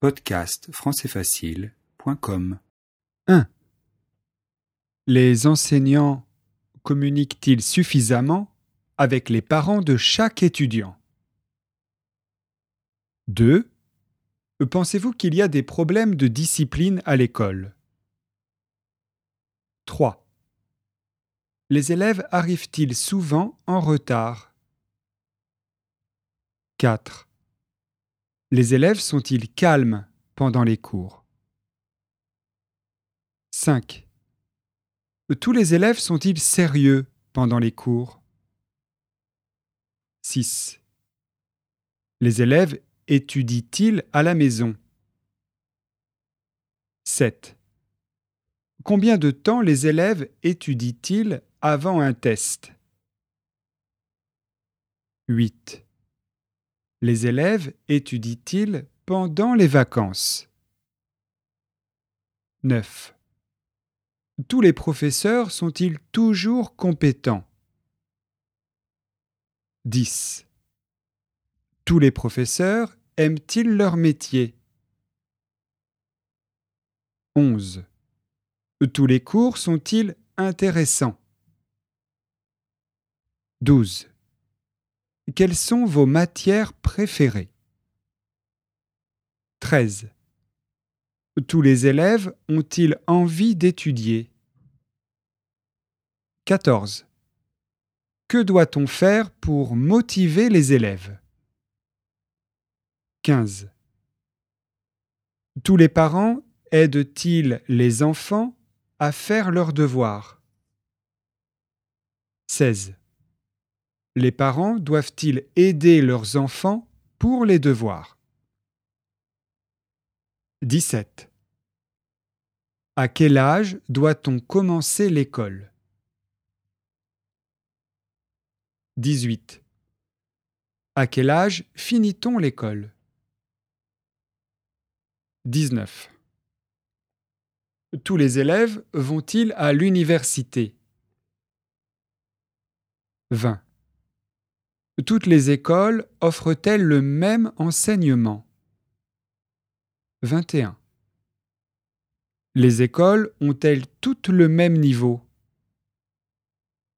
Podcast françaisfacile.com 1. Les enseignants communiquent-ils suffisamment avec les parents de chaque étudiant? 2. Pensez-vous qu'il y a des problèmes de discipline à l'école? 3. Les élèves arrivent-ils souvent en retard? 4. Les élèves sont-ils calmes pendant les cours? 5. Tous les élèves sont-ils sérieux pendant les cours? 6. Les élèves étudient-ils à la maison? 7. Combien de temps les élèves étudient-ils avant un test? 8. Les élèves étudient-ils pendant les vacances? 9. Tous les professeurs sont-ils toujours compétents? 10. Tous les professeurs aiment-ils leur métier? 11. Tous les cours sont-ils intéressants? 12. Quelles sont vos matières préférées? 13. Tous les élèves ont-ils envie d'étudier? 14. Que doit-on faire pour motiver les élèves? 15. Tous les parents aident-ils les enfants à faire leurs devoirs? 16. Les parents doivent-ils aider leurs enfants pour les devoirs? 17. À quel âge doit-on commencer l'école? 18. À quel âge finit-on l'école? 19. Tous les élèves vont-ils à l'université? 20. Toutes les écoles offrent-elles le même enseignement? 21. Les écoles ont-elles toutes le même niveau?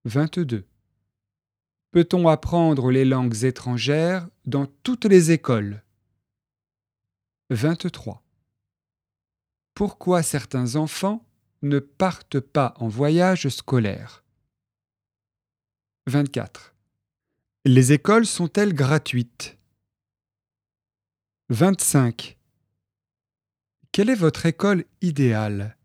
22. Peut-on apprendre les langues étrangères dans toutes les écoles? 23. Pourquoi certains enfants ne partent pas en voyage scolaire? 24. Les écoles sont-elles gratuites? 25. Quelle est votre école idéale?